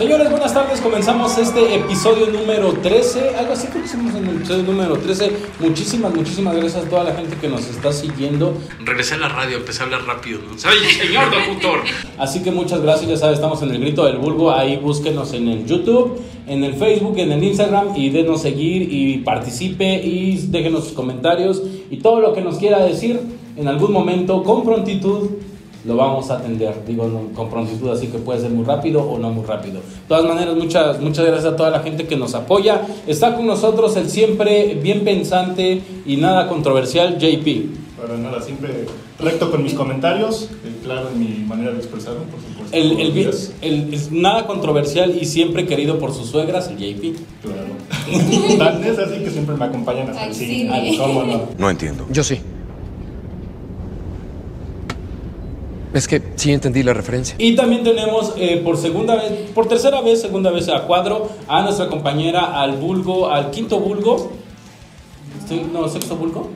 Señores, buenas tardes. Comenzamos este episodio número 13. Algo así que hicimos en el episodio número 13. Muchísimas, muchísimas gracias a toda la gente que nos está siguiendo. Regresé a la radio, empecé a hablar rápido. ¿no? ¡Soy el señor locutor! Así que muchas gracias. Ya sabes, estamos en el grito del vulgo. Ahí búsquenos en el YouTube, en el Facebook, en el Instagram y denos seguir y participe y déjenos sus comentarios y todo lo que nos quiera decir en algún momento con prontitud lo vamos a atender, digo, no, con prontitud, así que puede ser muy rápido o no muy rápido. De todas maneras, muchas, muchas gracias a toda la gente que nos apoya. Está con nosotros el siempre bien pensante y nada controversial JP. Para nada, siempre recto con mis comentarios, eh, claro en mi manera de expresarme, por supuesto. El, el, es nada controversial y siempre querido por sus suegras, el JP. Claro. Tan es así que siempre me acompañan hasta el cine. No entiendo. Yo sí. Es que sí entendí la referencia. Y también tenemos eh, por segunda vez, por tercera vez, segunda vez a cuadro, a nuestra compañera, al vulgo, al quinto vulgo. Sí, No, sexto vulgo.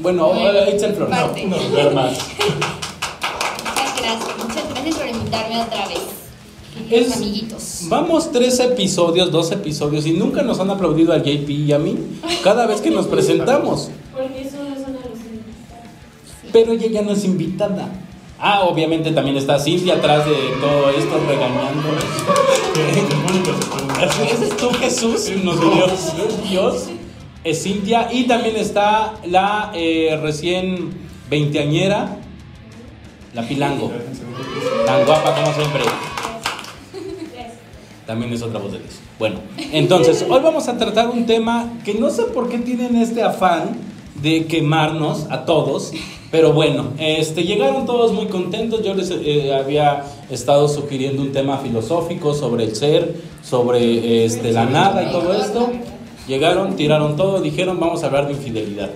Bueno, Bueno, eh, Itzel Flores. parte. No, ver más. Muchas gracias, muchas gracias por invitarme otra vez. Es- amiguitos. Vamos tres episodios, dos episodios y nunca nos han aplaudido al JP y a mí cada vez que nos presentamos. Porque eso los invitados. Pero ella ya no es invitada. Ah, obviamente también está Cintia atrás de todo esto pregunta. Ese es tú, Jesús, nos Dios, Dios. Es Cintia y también está la eh, recién veinteañera, la Pilango, tan guapa como siempre. También es otra voz de Dios. Bueno, entonces, hoy vamos a tratar un tema que no sé por qué tienen este afán de quemarnos a todos, pero bueno, este, llegaron todos muy contentos. Yo les eh, había estado sugiriendo un tema filosófico sobre el ser, sobre este, la nada y todo esto. Llegaron, tiraron todo, dijeron, vamos a hablar de infidelidad.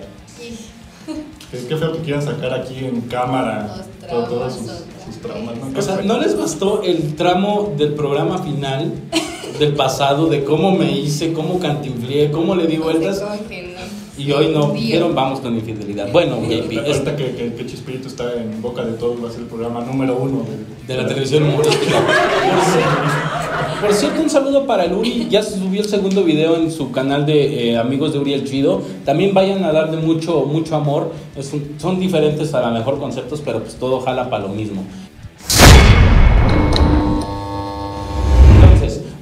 Qué, qué feo que quieran sacar aquí en cámara traumas, todos sus, sus traumas. ¿no? O sea, ¿no les bastó el tramo del programa final del pasado de cómo me hice, cómo cantinflé, cómo le di vueltas? Y hoy no, dijeron vamos con infidelidad. Bueno, JP, Ahorita esta- que, que, que Chispirito está en boca de todos, va a ser el programa número uno de, de la televisión humorística. Por, por cierto, un saludo para el Uri. Ya se subió el segundo video en su canal de eh, Amigos de Uri el Chido. También vayan a darle mucho, mucho amor. Es un- son diferentes a lo mejor conceptos, pero pues todo jala para lo mismo.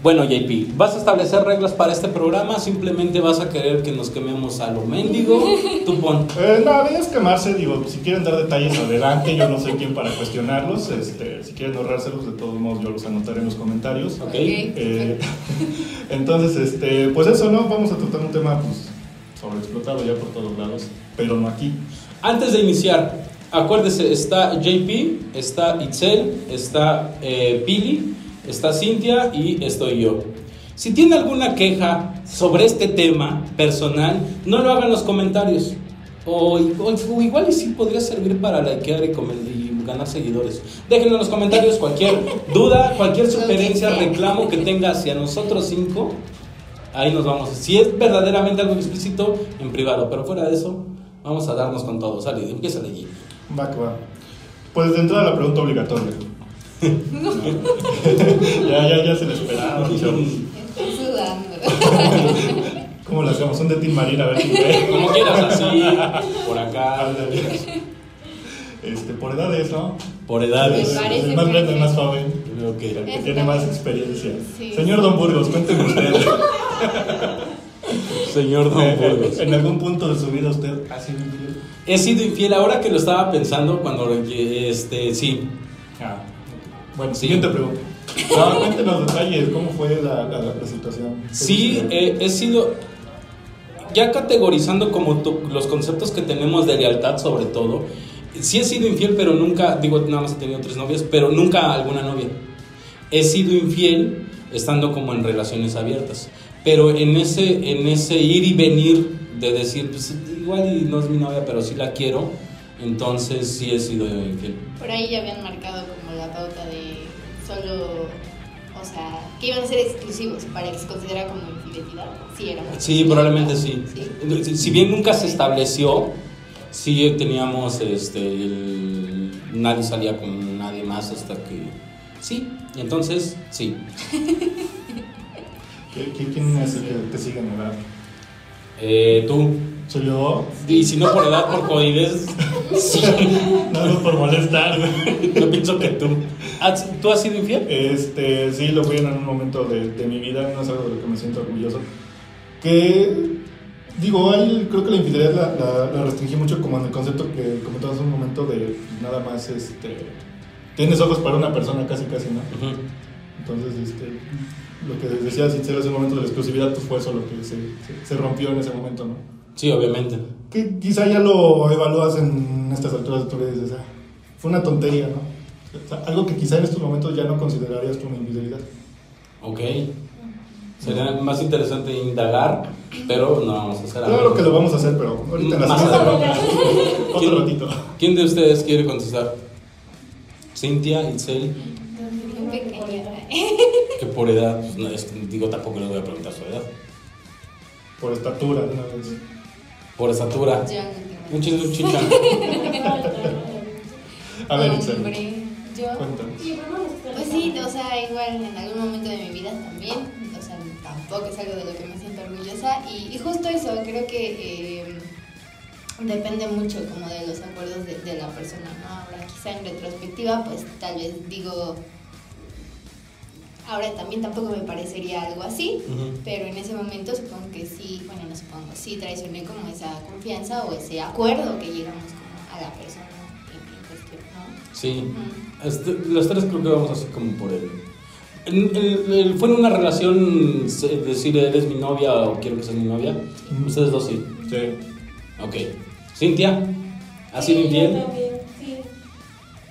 Bueno, JP, ¿vas a establecer reglas para este programa? ¿Simplemente vas a querer que nos quememos a lo mendigo? Tú pon. Eh, no, es quemarse, digo, si quieren dar detalles adelante, yo no soy quien para cuestionarlos, este, si quieren ahorrárselos, de todos modos yo los anotaré en los comentarios. Ok. Eh, entonces, este, pues eso, ¿no? Vamos a tratar un tema, pues, sobreexplotado ya por todos lados, pero no aquí. Antes de iniciar, acuérdese, está JP, está Itzel, está eh, Billy, está Cintia y estoy yo. Si tiene alguna queja sobre este tema personal, no lo hagan en los comentarios. O, o- o igual y sí podría servir para likear y, ganar seguidores. Déjenlo en los comentarios cualquier duda, cualquier sugerencia, reclamo que tenga hacia nosotros cinco. Ahí nos vamos. Si es verdaderamente algo explícito, en privado. Pero fuera de eso, vamos a darnos con todo. Sale, empieza de allí. Va que va. Pues de entrada la pregunta obligatoria. ya, ya, ya se le esperaba. Estoy sudando. ¿Cómo lo hacemos? Un de Team Marina, a ver ve. Como quieras, así, por acá. Este, por edades, ¿no? por edades. El más grande, el más joven. Creo que- El que tiene más experiencia. Sí. Señor Don Burgos, cuénteme usted. Señor Don Eh, Burgos. En algún punto de su vida usted ha sido infiel. He sido infiel ahora que lo estaba pensando cuando, este, sí. Ah, bueno, siguiente pregunta. No, cuéntenos detalles, ¿cómo fue la, la, la? ¿Qué Sí, eh, he sido, ya categorizando como tu- los conceptos que tenemos de lealtad sobre todo, sí he sido infiel, pero nunca, digo, nada más he tenido tres novias, pero nunca alguna novia. He sido infiel estando como en relaciones abiertas, pero en ese, en ese ir y venir de decir, pues igual y no es mi novia, pero sí la quiero, entonces sí he sido infiel. Por ahí ya habían marcado como la pauta de solo, o sea, que iban a ser exclusivos para que se considera como infidelidad. Sí, era Sí, probablemente sí. Sí. Si- bien nunca se estableció, sí teníamos, este, el- nadie salía con nadie más hasta que Sí, y entonces, sí. ¿Qué- qué- ¿Quién es el que te sigue en edad? Eh, tú. ¿Soy yo? Y si no por edad, por codidez, sí. No, no por molestar, güey. Yo pienso que tú. ¿Has- ¿Tú has sido infiel? Este, sí, lo fui en un momento de, de mi vida, no es algo de lo que me siento orgulloso. Que, digo, ahí creo que la infidelidad la, la, la restringí mucho como en el concepto que comentabas un momento de nada más, este, tienes ojos para una persona casi, casi, ¿no? Entonces, este, lo que decía Sincero hace un momento de la exclusividad, pues fue eso lo que se, se, se rompió en ese momento, ¿no? Sí, obviamente. Que quizá ya lo evalúas en estas alturas vida y dices, ah, fue una tontería, ¿no? O sea, algo que quizá en estos momentos ya no considerarías tú una infidelidad. Ok. Sería más interesante indagar, pero no vamos a hacer Claro que lo vamos a hacer, pero ahorita en la Más siguiente adelante. ronda. ¿Quién- Otro ratito. ¿Quién de ustedes quiere contestar? Cintia, Itzel, que por edad, pues, no, es- digo, tampoco les voy a preguntar su edad. Por estatura, una vez. Por estatura. No tengo. Un chicha. A ver, Hombre, yo. cuéntanos. Pues sí, o sea, igual en algún momento de mi vida también, o sea, tampoco es algo de lo que me siento orgullosa y, y justo eso, creo que eh, depende mucho como de los acuerdos de, de la persona, ¿no? Ahora quizá en retrospectiva, pues tal vez digo, ahora también tampoco me parecería algo así, pero en ese momento supongo que sí, bueno, no supongo, sí traicioné como esa confianza o ese acuerdo que llegamos como a la persona en, en cuestión, ¿no? Sí. Este, los tres creo que vamos así como por el... en- el- el- fue en una relación decir eres mi novia o quiero que seas mi novia. Ustedes dos sí. Sí. Ok. Cintia, ¿has sido Sí, infiel? Yo también, sí.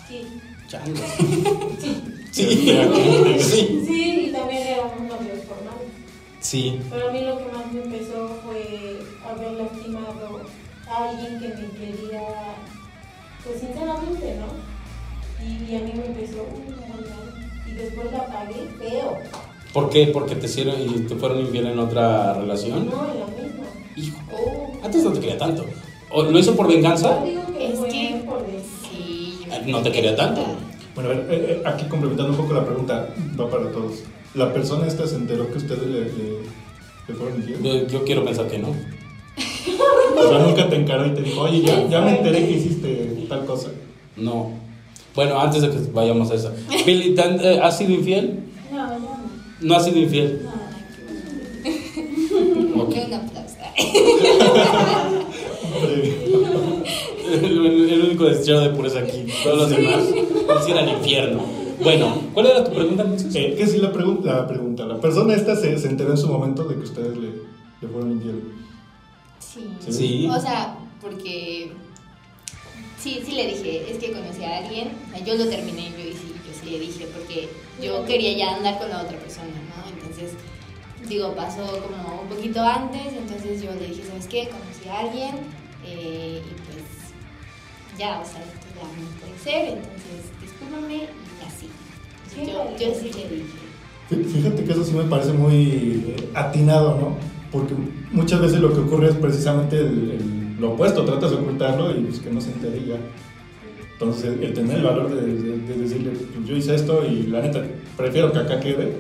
Sí. Chango. Sí. Sí. Sí. Sí, y también éramos novios formales. Sí. Pero a mí lo que más me empezó fue haber lastimado a alguien que me quería, pues sinceramente, ¿no? Y, y a mí me empezó, uy, no, no. y después la pagué feo. ¿Por qué? ¿Porque te hicieron y te fueron infiel en otra relación? No, en la misma. Hijo. Oh. Antes no te quería tanto. ¿O ¿Lo hizo por venganza? Yo digo que Es fue que- por decir. No te quería tanto. Bueno, a ver, eh, eh, aquí complementando un poco la pregunta, va para todos. ¿La persona esta se enteró que ustedes le, le, le fueron infiel? Yo, yo quiero pensar que no. O sea, nunca te encaró y te dijo, oye, ya, ya me enteré que hiciste tal cosa. No. Bueno, antes de que vayamos a esa. Billy, ¿te han- eh, ¿has sido infiel? No, no, No has sido infiel. no. Ok. Un aplauso. El, el único desecho de pureza aquí. Todos los demás a ir al infierno. Bueno, ¿cuál era tu pregunta entonces? Eh, ¿Qué sí la, pregun- la pregunta? ¿La persona esta se, se enteró en su momento de que ustedes le, le fueron infiel? Sí. Sí. O sea, porque sí, sí le dije, es que conocí a alguien, yo lo terminé, yo, sí, yo sí le dije, porque yo quería ya andar con la otra persona, ¿no? Entonces, digo, pasó como un poquito antes, entonces yo le dije, ¿sabes qué? Conocí a alguien eh, y pues ya, o sea, esto ya no puede ser, entonces así. Yo, yo sí le dije. Fí- Fíjate que eso sí me parece muy eh, atinado, ¿no? Porque muchas veces lo que ocurre es precisamente el, el- lo opuesto, tratas de ocultarlo y pues que no se entere ya. Entonces, el, el tener el valor de, de- de decirle, pues, yo hice esto y la neta, prefiero que acá quede.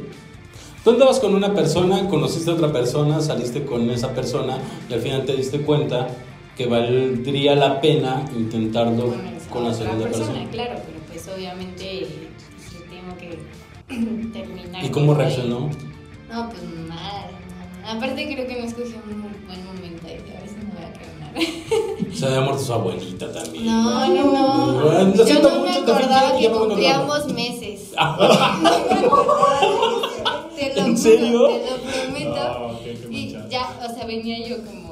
Tú andabas con una persona, conociste a otra persona, saliste con esa persona y al final te diste cuenta que valdría la pena intentarlo con con la segunda persona. Claro, pero obviamente dije, tengo que terminar. ¿Y cómo reaccionó? No, pues mal. no. Aparte creo que no escogí un muy buen momento y a ver si me voy a quemar. Se había muerto su abuelita también. No, no, no. Bueno, lo Yo no me acordaba que cumplíamos meses. Te lo ¿En serio? Te lo prometo. Y ya, o sea, venía yo como,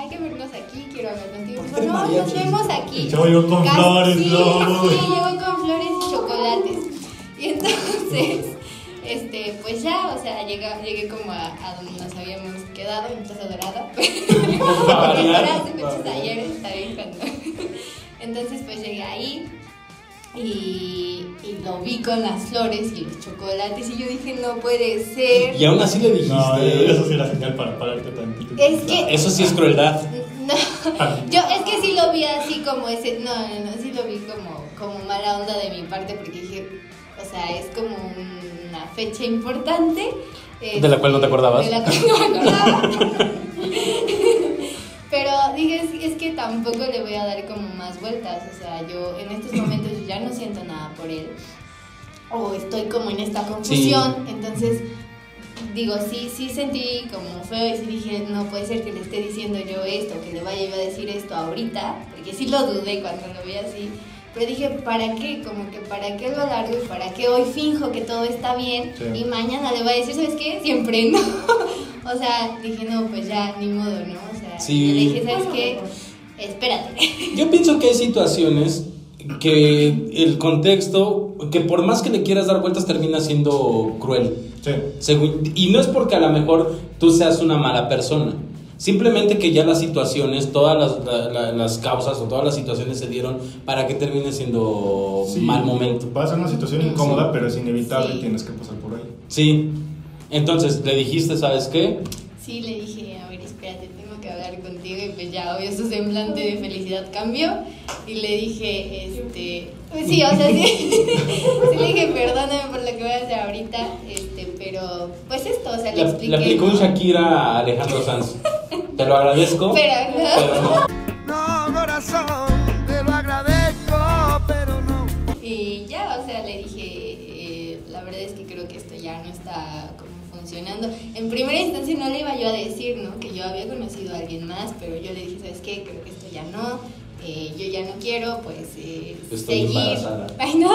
hay que vernos aquí, quiero hablar contigo. ¿Por qué Dijo, no, nos vemos aquí. Chavo llegó con Casi- flores, sí, globos. Sí, llegó con flores y chocolates. Y entonces, este, pues ya, o sea, llega, llegué como a, a donde nos habíamos quedado, en Plaza Dorada. Para variar. Horas de coches ayer, está bien cuando. Entonces, pues llegué ahí. Y, y lo vi con las flores y los chocolates y yo dije, no puede ser. Y aún así le dijiste. No, eso sí era señal para pararte tantito. Es que- Eso sí es crueldad. No, yo es que sí lo vi así como ese, no, no, no, sí lo vi como, como mala onda de mi parte porque dije, O sea, es como una fecha importante. De la cual no te acordabas. De la cual no me acordaba. Pero dije, es, es que tampoco le voy a dar como más vueltas. O sea, yo en estos momentos yo ya no siento nada por él. O estoy como en esta confusión. Entonces, digo, sí, sí sentí como feo y sí dije, no puede ser que le esté diciendo yo esto, que le vaya a decir esto ahorita. Porque sí lo dudé cuando lo vi así. Pero dije, ¿para qué? Como que ¿para qué lo largo y para qué hoy finjo que todo está bien Sí. y mañana le voy a decir, ¿sabes qué? Siempre no. o sea, dije, no, pues ya, ni modo, ¿no? Sí. yo le dije, ¿sabes qué? Espérate. Yo pienso que hay situaciones que el contexto, que por más que le quieras dar vueltas, termina siendo cruel. Sí. Según- y no es porque a lo mejor tú seas una mala persona. Simplemente que ya las situaciones, todas las, la- la- las causas o todas las situaciones se dieron para que termine siendo Sí, mal momento. Va a ser una situación incómoda, Sí. pero es inevitable Sí. y tienes que pasar por ahí. Sí. Entonces le dijiste, ¿sabes qué? Sí, le dije, a ver, espérate, tengo que hablar contigo. Y pues ya, obvio, su semblante de felicidad cambió. Y le dije, este. Pues sí, o sea, sí. sí le dije, perdóname por lo que voy a hacer ahorita. Este, pero, pues esto, o sea, le Le, expliqué. le aplicó un. Shakira a Alejandro Sanz. Te lo agradezco. Pero no. pero. No, funcionando. En primera instancia no le iba yo a decir, ¿no? Que yo había conocido a alguien más, pero yo le dije, ¿sabes qué? Creo que esto ya no. eh, yo ya no quiero, pues, eh, Estoy seguir. embarazada. Ay, no.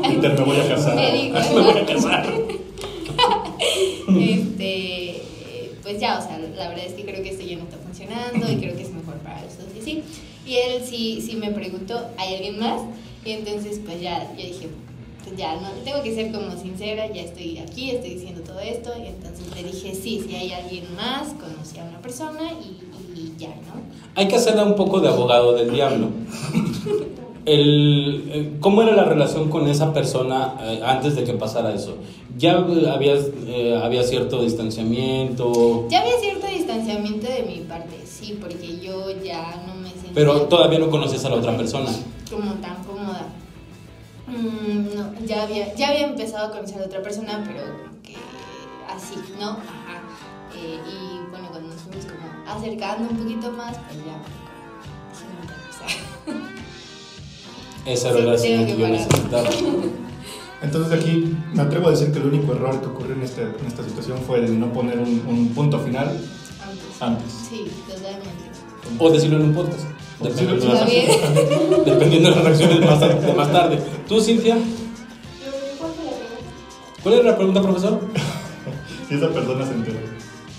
Me voy a casar. Me dijo, Me voy a casar. este, eh, pues ya, o sea, la verdad es que creo que esto ya no está funcionando y creo que es mejor para los dos y así. Y él sí, sí me preguntó, ¿hay alguien más? Y entonces, pues ya, yo dije, pues ya, no, tengo que ser como sincera, ya estoy aquí, estoy diciendo todo esto. Y entonces le dije, sí, si hay alguien más, conocí a una persona y, y ya, ¿no? Hay que hacerle un poco de abogado del diablo. El, eh, ¿Cómo era la relación con esa persona eh, antes de que pasara eso? ¿Ya habías, eh, había cierto distanciamiento? Ya había cierto distanciamiento de mi parte, sí, porque yo ya no me sentía... Pero todavía no conoces a la otra persona. como tan cómoda. Mm, no, ya había, ya había empezado a conocer a otra persona, pero como que así, ¿no? Ajá. Eh, y bueno, cuando nos fuimos como acercando un poquito más, pues ya, dije, no, ya, o sea, Esa Sí, era la tengo señal que yo necesitaba. Entonces aquí me atrevo a decir que el único error que ocurrió en, este, en esta situación fue el no poner un, un punto final antes. antes. Sí, totalmente. O decirlo en un podcast. O decirlo en Dependiendo, un de, las- dependiendo de las reacciones más, de más tarde. ¿Tú, Cintia? ¿Cuál fue la pregunta? ¿Cuál era la pregunta, profesor? Si esa persona se enteró.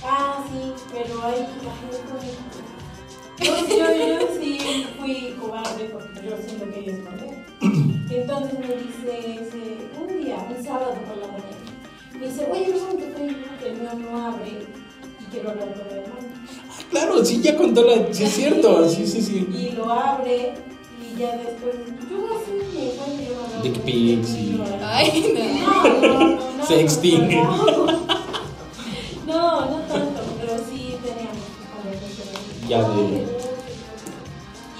Ah, sí, pero hay. ay, no, yo, yo sí fui cobarde porque yo sí lo quería esconder. Entonces me dice ese, un día, un sábado por la mañana, me dice, oye, resulta que Facebook el mío no abre y quiero hablar con el hermano. Claro, sí, ya contó la. Sí, es cierto. Sí, sí, sí. Y lo abre y ya después, yo no sé, Dick pics y- Ay, no. No, no, no, no. Sexting. No, no, tanto, pero sí teníamos conversaciones. Ya de-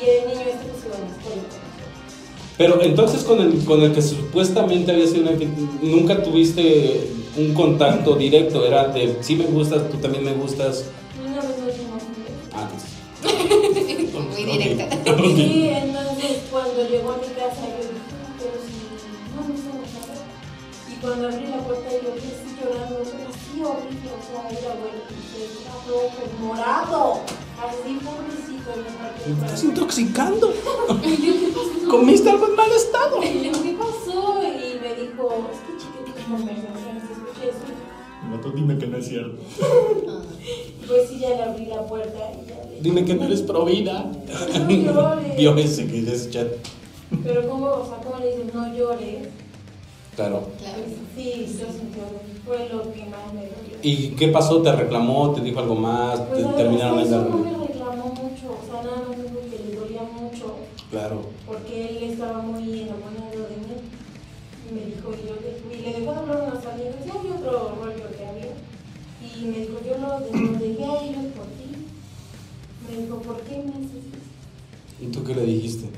Y el niño este pues iba a la escuela. Pero entonces con el, con el que supuestamente había sido una nunca tuviste un contacto directo, era de sí me gustas, tú también me gustas. Una vez un beso. Ah. Muy directa. Ok. Cuando llegó a mi casa yo dije, "Ah, pero si no nos vamos a ver. Y cuando abrí la puerta yo así llorando, pero así horrible, o sea, era bueno, se era rojo, morado, así pobrecito, me ¿Me estás intoxicando? ¿Comiste algo en mal estado? ¿qué pasó? Y me dijo, es que chiquito, tus conversaciones, escuché eso. Vato, dime que no es cierto. Pues sí, ya le abrí la puerta y ya le Dime que no eres pro vida. No llores. Vio ese que ese chat. Pero ¿cómo, o sea, cómo le dices, no llores? Claro. Claro. Sí, yo sentí. Fue lo que más me dolió. ¿Y qué pasó? ¿Te reclamó? ¿Te dijo algo más? Pues ¿Te terminaron eso no me reclamó mucho, o sea, nada más dijo que le dolía mucho Claro. porque él estaba muy enamorado de mí. Y me dijo, y, yo, le- y le dejó de hablar a unos amigos, ya había otro rollo que había. Y me dijo, yo lo, Me dijo, ¿por qué me haces eso? ¿Y tú qué le dijiste?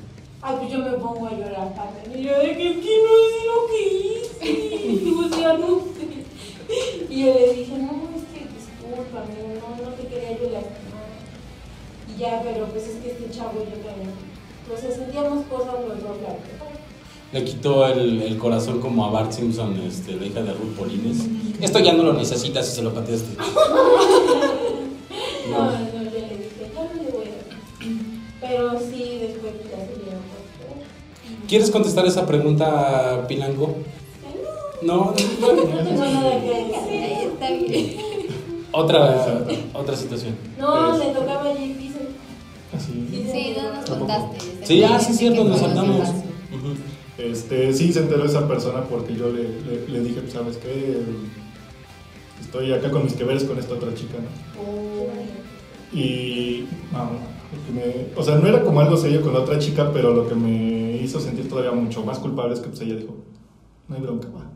Ay, pues yo me pongo a llorar también. Y yo de que, que no sé lo que hice. Y pues ya no sé. Y yo le dije, no, es que discúlpame, no, no te quería yo lastimar. Y ya, pero pues es que este chavo yo también. O sea, sentíamos cosas los dos, la verdad. Le quitó el, el corazón como a Bart Simpson, este, la hija de Ruth Polines. Esto ya no lo necesitas si se lo pateaste. No, Pero sí, después ya se dieron cuenta. ¿Quieres contestar esa pregunta, Pilango? No, No tengo nada que decir. Está bien. otra, otra situación. No, Es- le tocaba a Jay Piso. Así. Sí, no nos contaste. Sí, ah, sí, es cierto, nos saltamos. Este, sí, se enteró esa persona porque yo le, le, le dije, pues, ¿sabes qué? Estoy acá con mis que veres con esta otra chica, ¿no? Oh. Y, no, que me- o sea, no era como algo serio con la otra chica, pero lo que me hizo sentir todavía mucho más culpable es que pues ella dijo, no hay bronca, va.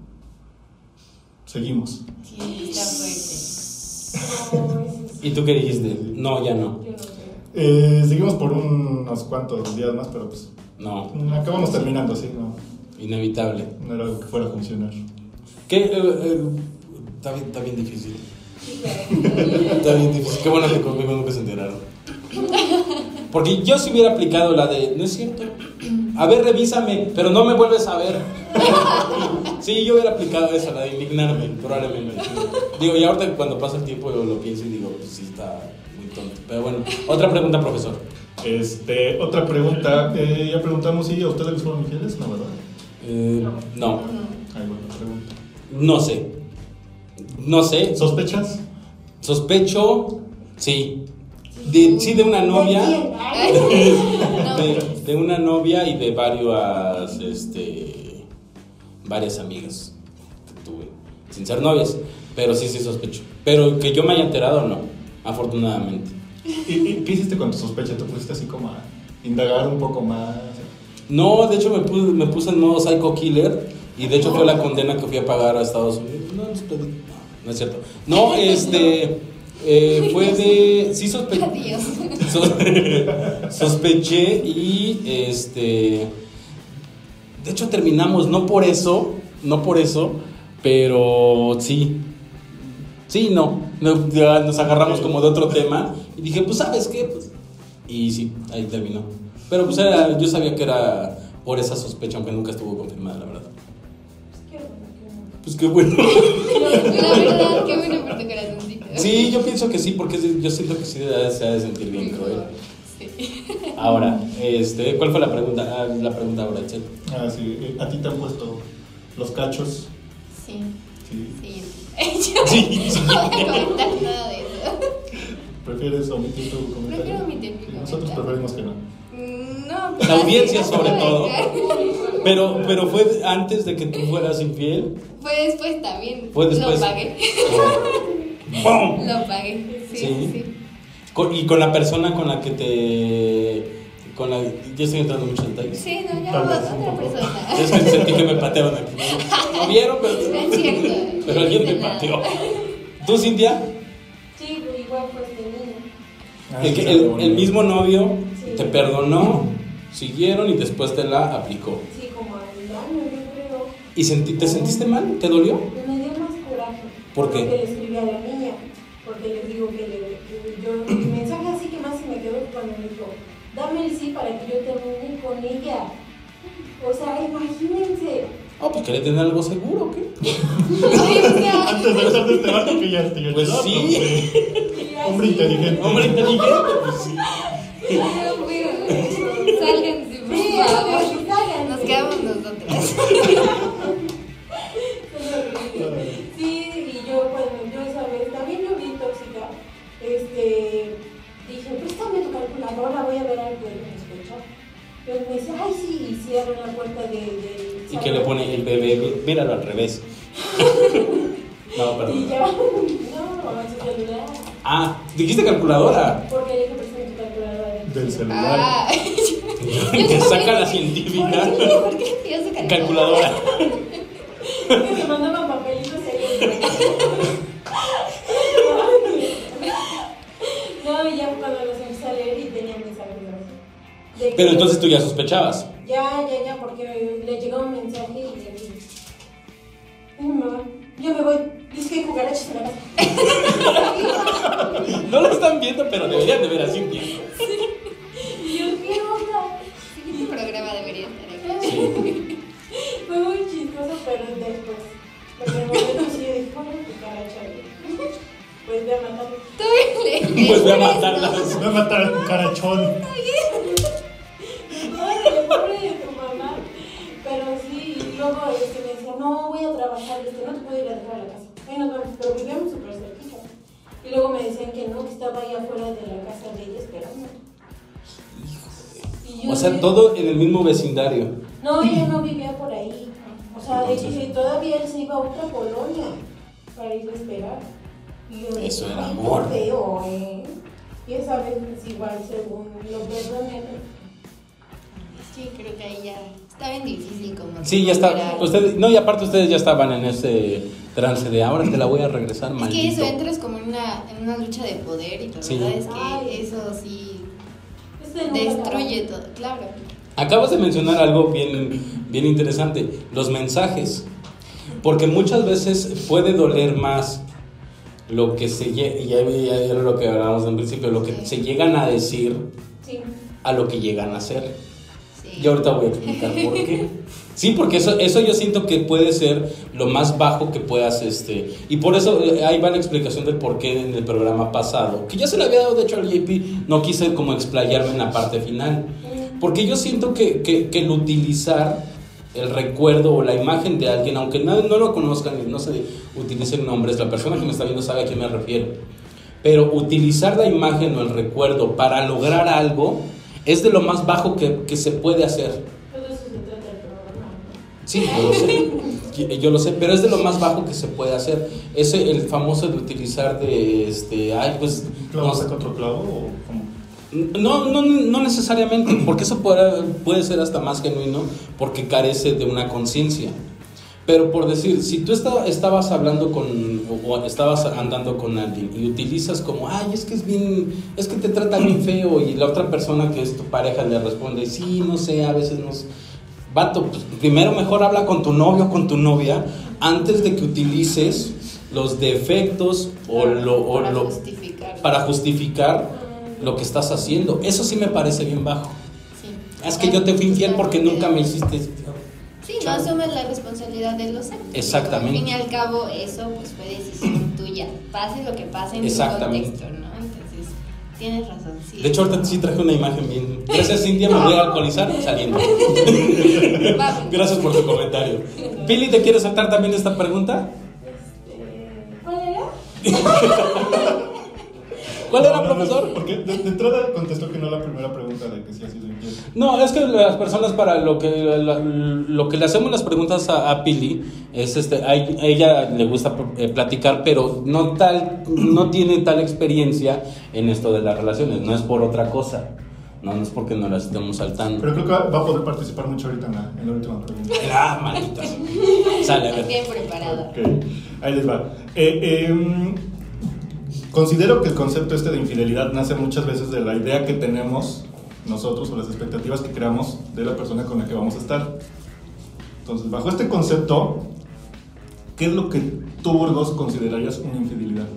Seguimos. Sí, está fuerte. ¿Y tú qué dijiste? No, ya no. Eh, seguimos por unos cuantos días más, pero pues No, acabamos terminando, sí, no, inevitable. no era algo que fuera a funcionar. ¿Qué? Eh, eh, está, bien, está bien difícil. Está bien difícil. Qué bueno que conmigo nunca se enteraron. Porque yo si hubiera aplicado la de, no es cierto. A ver, revísame, pero no me vuelves a ver. Sí, yo hubiera aplicado esa, la de indignarme, probablemente. Digo, y ahorita cuando pasa el tiempo yo lo pienso y digo, pues sí está muy tonto. Pero bueno, otra pregunta, profesor. Este, otra pregunta, eh, ya preguntamos si a ustedes les fueron infieles, ¿no, verdad? Eh, no, va la pregunta. no sé. No sé. ¿Sospechas? Sospecho, sí. De, sí, de una novia. ¿De De, de una novia y de varias, este, varias amigas que tuve, sin ser novias, pero sí, sí sospecho. Pero que yo me haya enterado, no, afortunadamente. ¿Y, y qué hiciste con tu sospecha? ¿Te pusiste así como a indagar un poco más? No, de hecho me puse, me puse en modo psycho killer y de hecho fue la condena que fui a pagar a Estados Unidos. No, no, es- no, no es cierto. No, este, eh, fue de, sí sospeché. Adiós. Sos- sospeché y este de hecho terminamos no por eso no por eso pero sí sí no, no, ya nos agarramos como de otro tema y dije pues sabes qué pues, y sí ahí terminó pero pues era- yo sabía que era por esa sospecha aunque nunca estuvo confirmada la verdad pues qué bueno La verdad, qué bueno por tu corazoncito. Sí yo pienso que sí porque yo siento que sí se ha de sentir bien cruel Sí. Ahora, este, ¿cuál fue la pregunta? Ah, la pregunta ahora, Chel. Ah, sí. eh, ¿A ti te han puesto los cachos? Sí. Sí. Sí. Yo Sí, sí. no voy a comentar nada de eso. ¿Prefieres omitir tu comentario? Prefiero omitir mi Sí, Nosotros comentario. preferimos que no. No, pues La audiencia así, sobre todo. Pero, pero fue antes de que tú fueras infiel. Fue después también. Fue después. Lo pagué. ¡Pum! Lo pagué. Sí, Sí. sí. Con- y con la persona con la que te. Con la, ya estoy entrando mucho en detalles. Sí, no, ya otra persona. Es que sentí que me patearon aquí. ¿No vieron? No es Pero, cierto. pero alguien me nada. pateó. ¿Tú, Cintia? Sí, pero igual. Ah, El, el- el mismo novio Sí. te perdonó, siguieron y después te la aplicó. Sí, como al año, yo creo. ¿Y senti- te sentiste mal? ¿Te dolió? Me dio más coraje. ¿Por qué? Porque le escribí a la niña. Porque les digo que, le, que yo. Mi mensaje así que más se me quedó cuando me dijo: Dame el sí para que yo termine con ella. O sea, imagínense. Oh, pues quería tener algo seguro, ¿o ¿qué? Antes de besar de este vato que ya estoy Pues sí. hombre. Inteligente. Hombre inteligente, pues sí. bebé, míralo al revés. No, Y perdón. ya, no, su celular, Ah, dijiste calculadora. porque le dije, préstame tu calculadora. de- Del celular. Ah, Que saca la científica. ¿Por qué? ¿Por qué pidió su Calculadora. Que se mandaban papelitos ahí. No, y ya cuando los empecé a leer y tenía de que- Pero entonces tú ya sospechabas. Trabajar, este, no te puedo ir a dejar a la casa. Ahí nos vemos, pero vivíamos súper cerquita. Y luego me decían que no, que estaba ahí afuera de la casa de ella esperando. Y yo O sea, todo en el mismo vecindario. No, ella no vivía por ahí. O sea, de Entonces- que todavía él se iba a otra colonia para ir a esperar. Y yo Eso era "Ay, qué amor". feo, ¿eh? Y esa vez, igual, según lo perdoné, Sí, creo que ahí ya está bien difícil como Sí, ya está. Ustedes, no, y aparte ustedes ya estaban en ese trance de ahora te la voy a regresar, Es maldito. que eso entras como en una, en una lucha de poder y la Sí. verdad es que Ay. eso sí destruye todo, claro. Acabas de mencionar algo bien, bien interesante, los mensajes. Porque muchas veces puede doler más lo que se ya, ya era lo que hablábamos en principio, lo que Sí. se llegan a decir Sí. a lo que llegan a hacer. Y ahorita voy a explicar por qué. Sí, porque eso, eso yo siento que puede ser lo más bajo que puedas, este, y por eso eh, ahí va la explicación del por qué en el programa pasado, que ya se le había dado de hecho al JP, no quise como explayarme en la parte final, porque yo siento que, que, que el utilizar el recuerdo o la imagen de alguien, aunque no, no lo conozcan y no se utilicen nombres, la persona que me está viendo sabe a quién me refiero, pero utilizar la imagen o el recuerdo para lograr algo es de lo más bajo que, que se puede hacer. Todo eso se trata del programa. Sí, yo lo sé. Yo- lo sé, pero es de lo más bajo que se puede hacer. Ese, el famoso de utilizar de, este, ay, pues, ¿Clavo no, saca otro clavo o cómo? no, no, no necesariamente, porque eso puede, puede ser hasta más genuino, porque carece de una conciencia. Pero por decir, si tú esta- estabas hablando con, o, o estabas andando con alguien y utilizas como, ay, es que es bien, es que te trata bien feo, y la otra persona que es tu pareja le responde, sí, no sé, a veces nos. Vato, pues, primero mejor habla con tu novio o con tu novia antes de que utilices los defectos o lo, o para lo justificar. para justificar lo que estás haciendo. Eso sí me parece bien bajo. Sí. Es que yo te fui infiel porque nunca me hiciste. Sí, no asumes la responsabilidad de los actos. Exactamente. Al fin y al cabo, eso pues fue decisión tuya. Pase lo que pase en tu Exactamente. contexto, ¿no? Entonces, tienes razón. Sí. De hecho, ahorita sí traje una imagen bien. Gracias, Cintia, me voy a alcoholizar saliendo. Vamos. Gracias por tu comentario. Pili, ¿te quieres saltar también esta pregunta? Este, ¿Cuál era? ¿Cuál era, No, no, no, profesor? Porque de, de entrada contestó que no la primera pregunta de que si ha sido infiel. No, es que las personas para lo que la- lo que le hacemos las preguntas a, a Pili es este a ella- le gusta eh, platicar, pero no tal no tiene tal experiencia en esto de las relaciones, no es por otra cosa. No, no es porque no la estemos saltando. Pero creo que va a poder participar mucho ahorita en la, en la última pregunta. Ah, maldita. Sale a ver. Bien preparado. Ok, ahí les va. Eh, em, considero que el concepto este de infidelidad nace muchas veces de la idea que tenemos nosotros o las expectativas que creamos de la persona con la que vamos a estar. Entonces, bajo este concepto, ¿qué es lo que tú, Burgos, considerarías una infidelidad?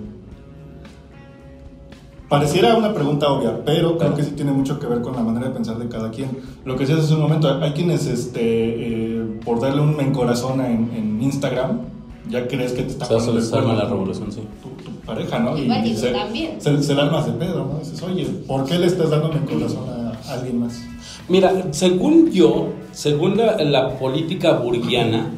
Pareciera una pregunta obvia, pero creo que sí tiene mucho que ver con la manera de pensar de cada quien. Lo que decías hace un momento, hay quienes, este, eh, por darle un me encorazona en, en Instagram, ya crees que te está O sea, el la revolución, sí. Tu pareja, ¿no? Es válido también. Se, se la armas de pedo, ¿no? Dices, oye, ¿por qué le estás dando me encorazona a alguien más? Mira, según yo, según la, la política burguiana,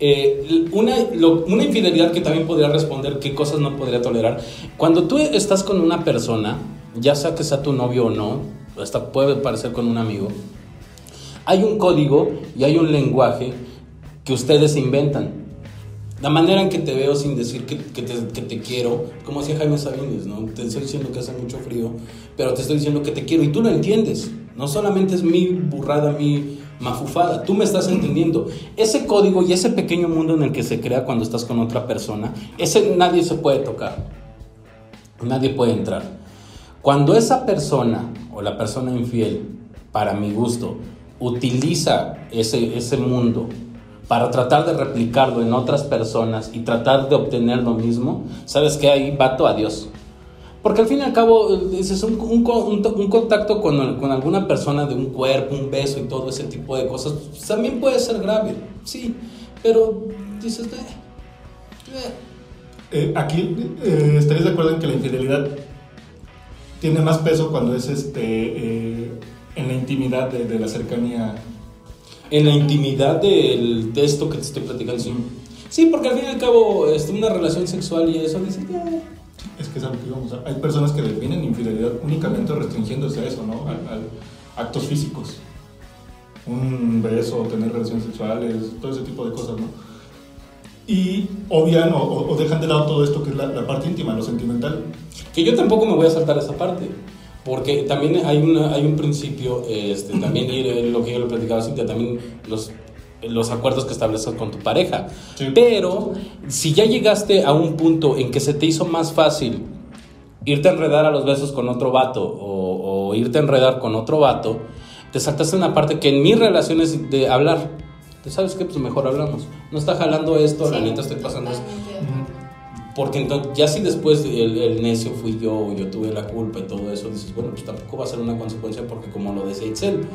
eh, una, lo- una infidelidad que también podría responder qué cosas no podría tolerar. Cuando tú estás con una persona, ya sea que sea tu novio o no, hasta puede parecer con un amigo, hay un código y hay un lenguaje que ustedes inventan. La manera en que te veo sin decir que, que te, que te quiero, como decía Jaime Sabines, ¿no? Te estoy diciendo que hace mucho frío, pero te estoy diciendo que te quiero y tú lo entiendes. No solamente es mi burrada, mi mafufada, tú me estás entendiendo. Ese código y ese pequeño mundo en el que se crea cuando estás con otra persona, ese nadie se puede tocar. Nadie puede entrar. Cuando esa persona o la persona infiel, para mi gusto, utiliza ese, ese mundo para tratar de replicarlo en otras personas y tratar de obtener lo mismo, sabes que ahí vato adiós. Porque al fin y al cabo, dices, un, un, contacto con, alguna persona de un cuerpo, un beso y todo ese tipo de cosas, pues, también puede ser grave, sí, pero dices, eh, eh. Eh, aquí eh, estarías de acuerdo en que la infidelidad tiene más peso cuando es este eh, en la intimidad de, de la cercanía. En la intimidad del, de esto que te estoy platicando, sí. Sí, porque al fin y al cabo, este, una relación sexual y eso, dices, eh. Es que es a lo que íbamos a- Hay personas que definen infidelidad únicamente restringiéndose a eso, ¿no? Al- al- actos físicos. Un beso, tener relaciones sexuales, todo ese tipo de cosas, ¿no? Y obvian o- o dejan de lado todo esto que es la, la parte íntima, lo sentimental. Que yo tampoco me voy a saltar esa parte. Porque también hay, una, hay un principio, este, también y lo que yo le platicaba a Cintia, también los, los acuerdos que estableces con tu pareja. Sí. Pero si ya llegaste a un punto en que se te hizo más fácil irte a enredar a los besos con otro vato o, o irte a enredar con otro vato, te saltaste una parte que en mis relaciones de hablar, ¿te sabes qué? Pues mejor hablamos. No está jalando esto, la neta estoy pasando esto. Porque entonces, ya si después el, el necio fui yo, yo tuve la culpa y todo eso, dices, bueno, pues tampoco va a ser una consecuencia porque como lo decía Itzel,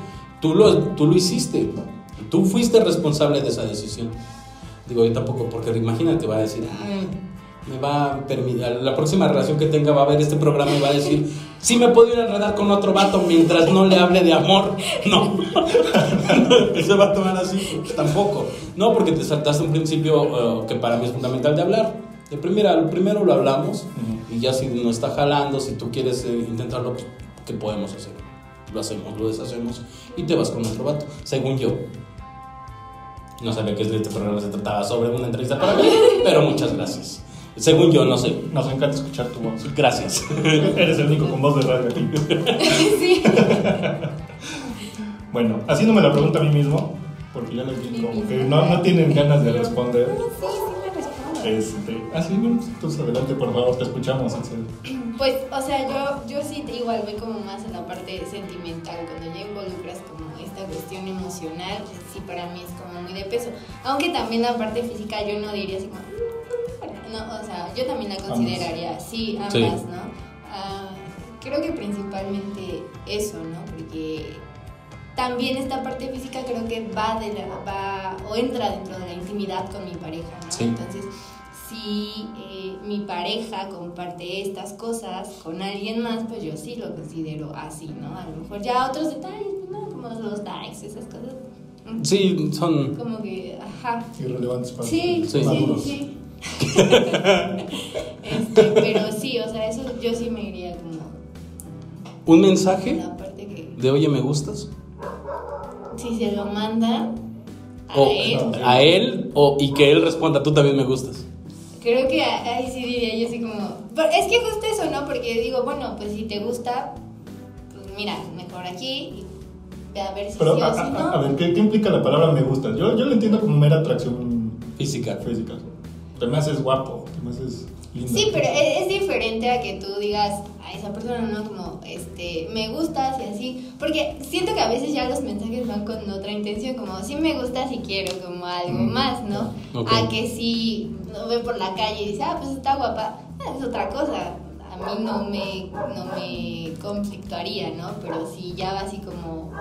tú lo, tú lo hiciste, tú fuiste responsable de esa decisión. Digo, yo tampoco, porque imagínate, va a decir, "Ay, me va a permitir, la próxima relación que tenga va a ver este programa y va a decir, sí me puedo ir a enredar con otro vato mientras no le hable de amor. No, se va a tomar así, tampoco. No, porque te saltaste un principio eh, que para mí es fundamental de hablar. De primera, primero lo hablamos y ya si no está jalando, si tú quieres eh, intentarlo, pues, ¿qué podemos hacer? Lo hacemos, lo deshacemos y te vas con otro vato, según yo. No sabía que este programa se trataba sobre una entrevista para mí, pero muchas gracias. Según yo, no sé. Nos encanta escuchar tu voz. Gracias. Eres el único con voz de radio aquí. Sí. Bueno, haciéndome la pregunta a mí mismo, porque ya les vi como que no, no tienen ganas de responder. Este, ah, sí, bueno, pues, entonces adelante, por favor, te escuchamos. Axel. Pues, o sea, yo, yo sí te- igual voy como más en la parte sentimental, cuando ya involucras como esta cuestión emocional, sí para mí es como muy de peso. Aunque también la parte física yo no diría así como, "Mm, no, o sea, yo también la consideraría, sí, ambas, Sí. ¿no? Ah, creo que principalmente eso, ¿no? Porque también esta parte física creo que va, de la, va o entra dentro de la intimidad con mi pareja, ¿no? Sí. Entonces, si eh, mi pareja comparte estas cosas con alguien más, pues yo sí lo considero así, ¿no? A lo mejor ya otros detalles, pues, ¿no? Como los likes, esas cosas. Sí, son. Como que, ajá. Irrelevantes para Sí, sí, Sí. sí. Este, pero sí, o sea, eso yo sí me iría como Un en mensaje la parte que de oye, me gustas. si se lo mandan a O él, a él o, y que él responda, tú también me gustas. Creo que ahí sí diría yo así como, pero es que justo eso, ¿no? Porque digo, bueno, pues si te gusta, pues mira, mejor aquí y ve a ver si Pero sí a, o si a- no. a ver, ¿qué, qué implica la palabra me gusta? Yo, yo lo entiendo como mera atracción Física. física. Te me haces guapo, te me haces Sí, pero es, es diferente a que tú digas a esa persona, ¿no? Como, este, me gustas y así. Porque siento que a veces ya los mensajes van con otra intención, como, sí me gustas y quiero, como algo Mm. más, ¿no? A que si lo ve por la calle y dice, ah, pues está guapa, ah, es otra cosa. A mí no me, no me conflictuaría, ¿no? Pero si ya va así como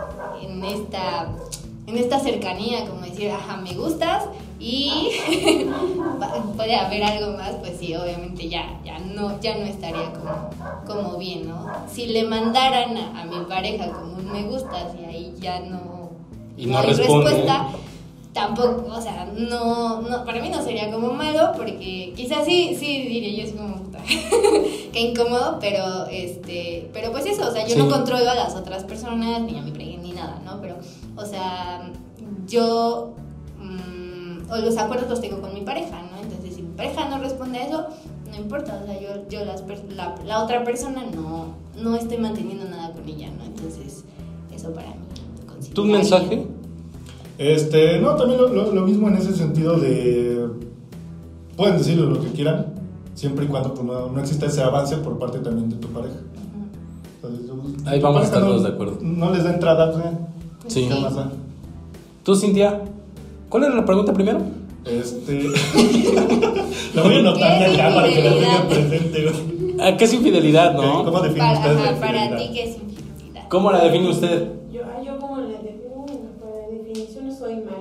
en esta, en esta cercanía, como decir, ajá, me gustas y puede haber algo más, pues sí, obviamente ya, ya no, ya no estaría como, como bien, ¿no? Si le mandaran a, a mi pareja como un me gustas y ahí ya no, Y no hay responde. respuesta, tampoco, o sea, no, no, para mí no sería como malo, porque quizás sí, sí diría yo es como que incómodo, pero este, pero pues eso, o sea, yo Sí. no controlo a las otras personas, ni a mi pareja, ni nada, ¿no? Pero, o sea, yo, mm, o los acuerdos los tengo con mi pareja, ¿no? Entonces, si mi pareja no responde a eso, no importa, o sea, yo, yo las, la, la otra persona no, no estoy manteniendo nada con ella, ¿no? Entonces, eso para mí. ¿Tu mensaje? Este, no, también lo, lo- lo mismo en ese sentido de. Pueden decirlo lo que quieran, siempre y cuando pues, no, no exista ese avance por parte también de tu pareja. Entonces, yo- Ahí tu vamos a estar no- todos de acuerdo. No les da entrada, pues, eh, Sí. ¿qué da? ¿Tú, Cintia? ¿Cuál era la pregunta primero? Este. la voy a anotar ¿Qué es acá para que la tenga presente. güey. Ah, ¿Qué es infidelidad, no? ¿Cómo define Para, usted la ajá, para infidelidad? ti, ¿qué es infidelidad? ¿Cómo la define usted? Yo, ah, yo como la defino, definición soy mal.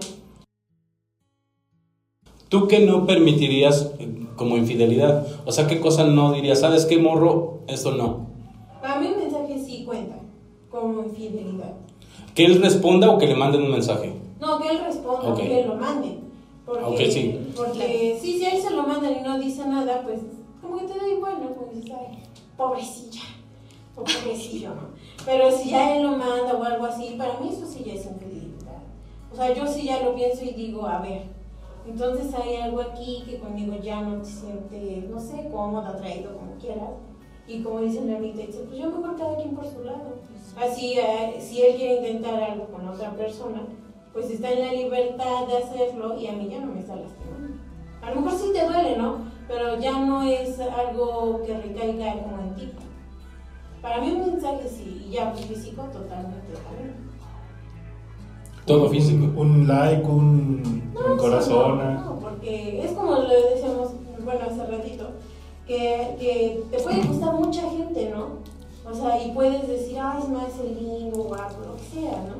¿Tú qué no permitirías eh, como infidelidad? O sea, ¿qué cosa no dirías? ¿Sabes qué, morro? Esto no. Para mí un mensaje sí cuenta como infidelidad. ¿Que él responda o que le manden un mensaje? No, que él responda, Ok. que él lo mande. Porque, Ok, sí. Porque sí, si él se lo mandan y no dice nada, pues como que te da igual, ¿no? Como dices, ay, pobrecilla, o pobrecillo, ¿no? Pero si ya él lo manda o algo así, para mí eso sí ya es infidelidad. O sea, yo sí ya lo pienso y digo, a ver, entonces hay algo aquí que conmigo ya no te siente, no sé, cómodo, atraído, como quieras. Y como dice Anita, dice, pues yo mejor cada quien por su lado. Así, eh, si él quiere intentar algo con otra persona, pues está en la libertad de hacerlo y a mí ya no me está lastimando. A lo mejor sí te duele, ¿no? Pero ya no es algo que recaiga como en ti. Para mí un mensaje sí, y ya pues físico totalmente también. Todo físico. Un like, un, No, un corazón. No, no, porque es como lo decíamos, bueno, hace ratito, que, te puede gustar mucha gente, ¿no? O sea, y puedes decir, ay, es más el lindo, guapo, lo que sea, ¿no?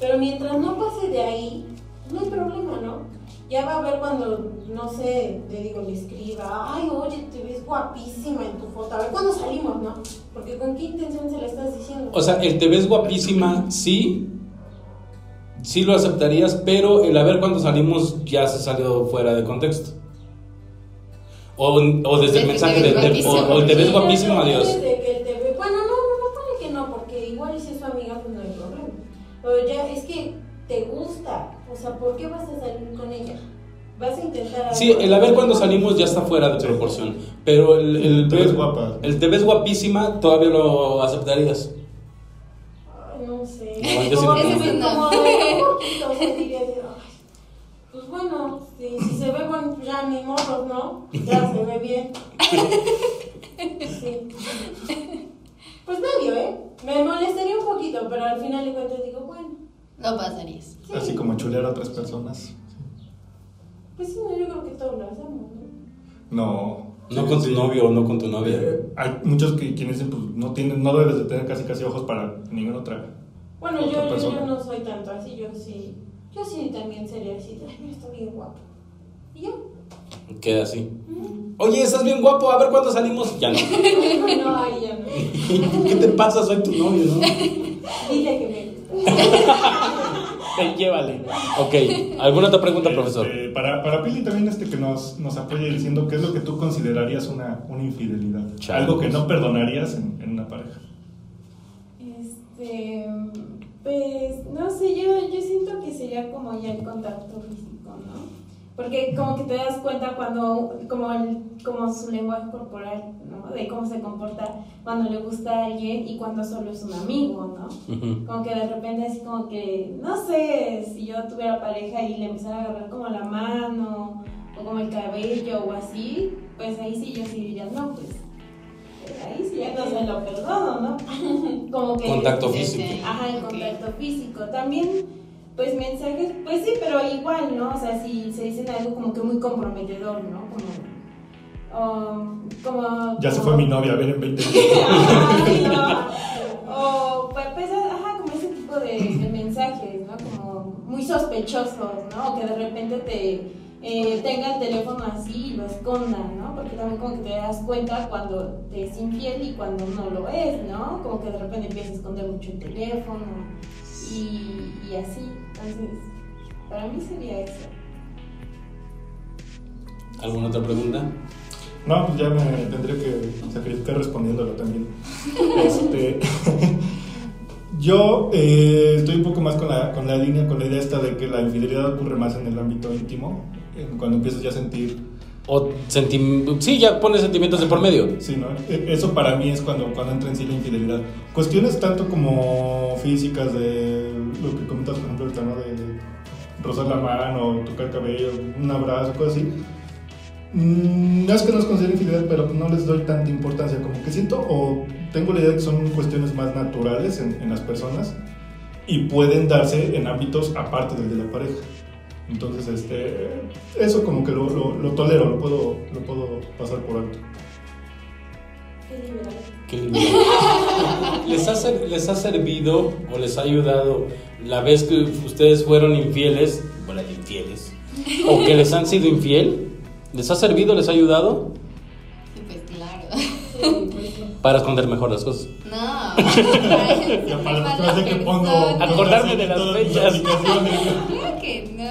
Pero mientras no pase de ahí, no hay problema, ¿no? Ya va a ver cuando, no sé, le digo, le escriba, ay, oye, te ves guapísima en tu foto, a ver cuándo salimos, ¿no? Porque con qué intención se la estás diciendo. O sea, el te ves guapísima, sí. Sí lo aceptarías, pero el a ver cuando salimos ya se salió fuera de contexto. O, o desde el mensaje te de, guapísima. o, o te ves guapísimo, adiós. te Bueno, no, no, no, pone que no, porque igual si es su amiga, pues no hay problema. Pero ya es que te gusta, o sea, ¿por qué vas a salir con ella? Vas a intentar. Sí, el a ver cuando salimos ya está fuera de proporción. Pero el, el Te ves guapa. el te ves guapísima todavía lo aceptarías. Ay, no sé. No, yo sí como no que creo. se ve como de poquito, o sea, diría, ay, pues bueno, si, si se ve bueno, pues ya ni modo, ¿no? Ya se ve bien. Sí. Pues medio, ¿eh? Me molestaría un poquito, pero al final de cuentas digo, bueno. No pasarías. sí. Así como chulear a otras personas. Pues sí, no, yo creo que todos lo hacemos, ¿no? No. No con tu novio o no con tu novia. Eh, hay muchos que quienes dicen, pues no, tienes, no debes de tener casi casi ojos para ninguna otra. Bueno, Otra yo, yo, persona. yo no soy tanto así, yo sí. Yo sí también sería así, ay, mira, está bien guapo. Y yo, Queda así. Oye, estás bien guapo, a ver cuándo salimos. Ya no. no, ahí ya no. ¿Qué te pasa? Soy tu novio, ¿no? Dile que me llévale. Ok, ¿alguna otra pregunta, profesor? Este, para, para Pili también este que nos, nos apoye diciendo qué es lo que tú considerarías una, una infidelidad. Algo que no perdonarías en, en una pareja. Este, pues, no sé, yo, yo siento que sería como ya el contacto físico, ¿no? Porque como que te das cuenta cuando, como, el, como su lenguaje corporal, ¿no? De cómo se comporta cuando le gusta a alguien y cuando solo es un amigo, ¿no? Como que de repente así como que, no sé, si yo tuviera pareja y le empezara a agarrar como la mano o como el cabello o así, pues ahí sí yo sí diría, no, pues, pues ahí sí ya no se lo perdono, ¿no? como que... Contacto Sí, físico. Ajá, el contacto físico. También, pues mensajes, pues sí, pero igual, ¿no? O sea, si se dicen algo como que muy comprometedor, ¿no? Como... um, como Ya se como- fue mi novia, a ver en 20 minutos. Ay, no. O pues, pues, ajá, como ese tipo de, de mensajes, ¿no? Como muy sospechosos, ¿no? O que de repente te eh, tenga el teléfono así y lo escondan, ¿no? Porque también como que te das cuenta cuando te es infiel y cuando no lo es, ¿no? Como que de repente empiezas a esconder mucho el teléfono y, y así. Entonces, para mí sería eso. ¿Alguna otra pregunta? No, pues ya me tendría que sacrificar respondiéndolo también. Este, yo eh, estoy un poco más con la, con la línea, con la idea esta de que la infidelidad ocurre más en el ámbito íntimo, en cuando empiezas ya a sentir O sí, ya pone sentimientos de por medio. Sí, ¿no? E- Eso para mí es cuando, cuando entra en sí la infidelidad. Cuestiones tanto como físicas de lo que comentas, por ejemplo, ahorita, ¿no? De, rozar la mano, tocar el cabello, un abrazo, cosas así. Mm, No es que no es considere infidelidad, pero no les doy tanta importancia. Como que siento o tengo la idea de que son cuestiones más naturales en, en las personas y pueden darse en ámbitos aparte del de la pareja. Entonces, este, eso como que lo, lo- lo tolero, lo puedo, lo puedo pasar por alto. Qué liberal. Qué lindo. ¿Les, ha, ser- ¿Les ha servido o les ha ayudado la vez que ustedes fueron infieles, bueno, infieles, o que les han sido infiel? ¿Les ha servido, les ha ayudado Sí, pues claro. Para esconder mejor las cosas? No. La que pongo... Acordarme de las fechas. Claro que no.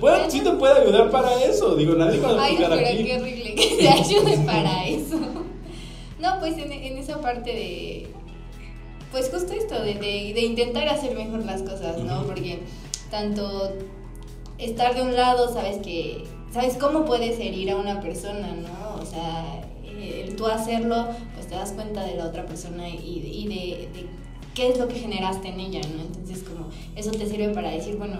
Bueno, sí te puede ayudar para eso. Digo, nadie va a Ay, explicar pero aquí. qué horrible que te ayude para eso. No, pues en, en esa parte de. Pues justo esto, de, de, de intentar hacer mejor las cosas, ¿no? Porque tanto estar de un lado, sabes que. Sabes cómo puedes herir a una persona, ¿no? O sea, el tú hacerlo, pues te das cuenta de la otra persona y, y de, de qué es lo que generaste en ella, ¿no? Entonces, como eso te sirve para decir, bueno,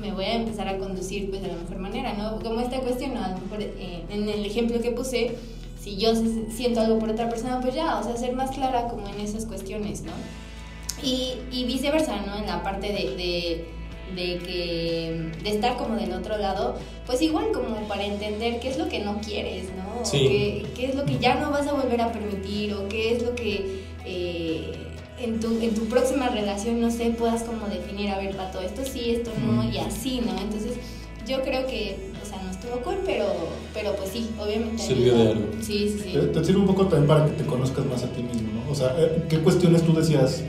me voy a empezar a conducir pues de la mejor manera, ¿no? Como esta cuestión, ¿no? a lo mejor eh, en el ejemplo que puse, si yo siento algo por otra persona, pues ya, o sea, ser más clara como en esas cuestiones, ¿no? Y, y viceversa, ¿no? En la parte de, de, de que, de estar como del otro lado, pues igual como para entender qué es lo que no quieres, ¿no? O Sí. qué, qué es lo que ya no vas a volver a permitir, o qué es lo que... eh, en tu, en tu próxima relación, no sé, puedas como definir, a ver, pato, esto sí, esto no, y así, ¿no? Entonces, yo creo que, o sea, no estuvo cool, pero, pero pues sí, obviamente. Sirvió de algo. Sí, sí, sí. Te, te sirve un poco también para que te conozcas más a ti mismo, ¿no? O sea, eh, ¿qué cuestiones tú decías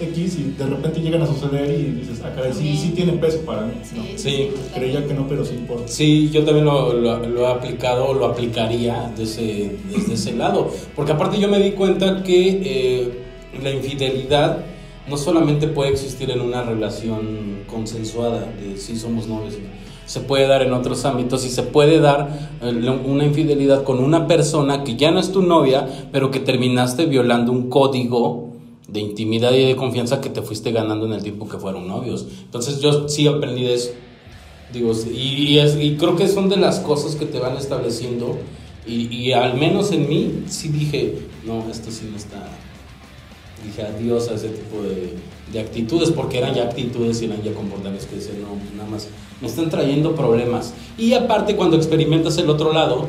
X y de repente llegan a suceder y dices, ah, caray, sí, sí tienen peso para mí, ¿no? Sí. Creía que no, pero sí importa. Sí, yo también lo, lo- lo he aplicado o lo aplicaría desde, desde ese lado. Porque aparte yo me di cuenta que eh, la infidelidad no solamente puede existir en una relación consensuada, de si somos novios, se puede dar en otros ámbitos y se puede dar eh, una infidelidad con una persona que ya no es tu novia, pero que terminaste violando un código de intimidad y de confianza que te fuiste ganando en el tiempo que fueron novios. Entonces yo sí aprendí de eso. Digo, y, es- y creo que son de las cosas que te van estableciendo. Y, al menos en mí sí dije, no, esto sí no está. Dije adiós a ese tipo de, de actitudes, porque eran ya actitudes y eran ya comportamientos que decían, no, nada más, me están trayendo problemas. Y aparte, cuando experimentas el otro lado,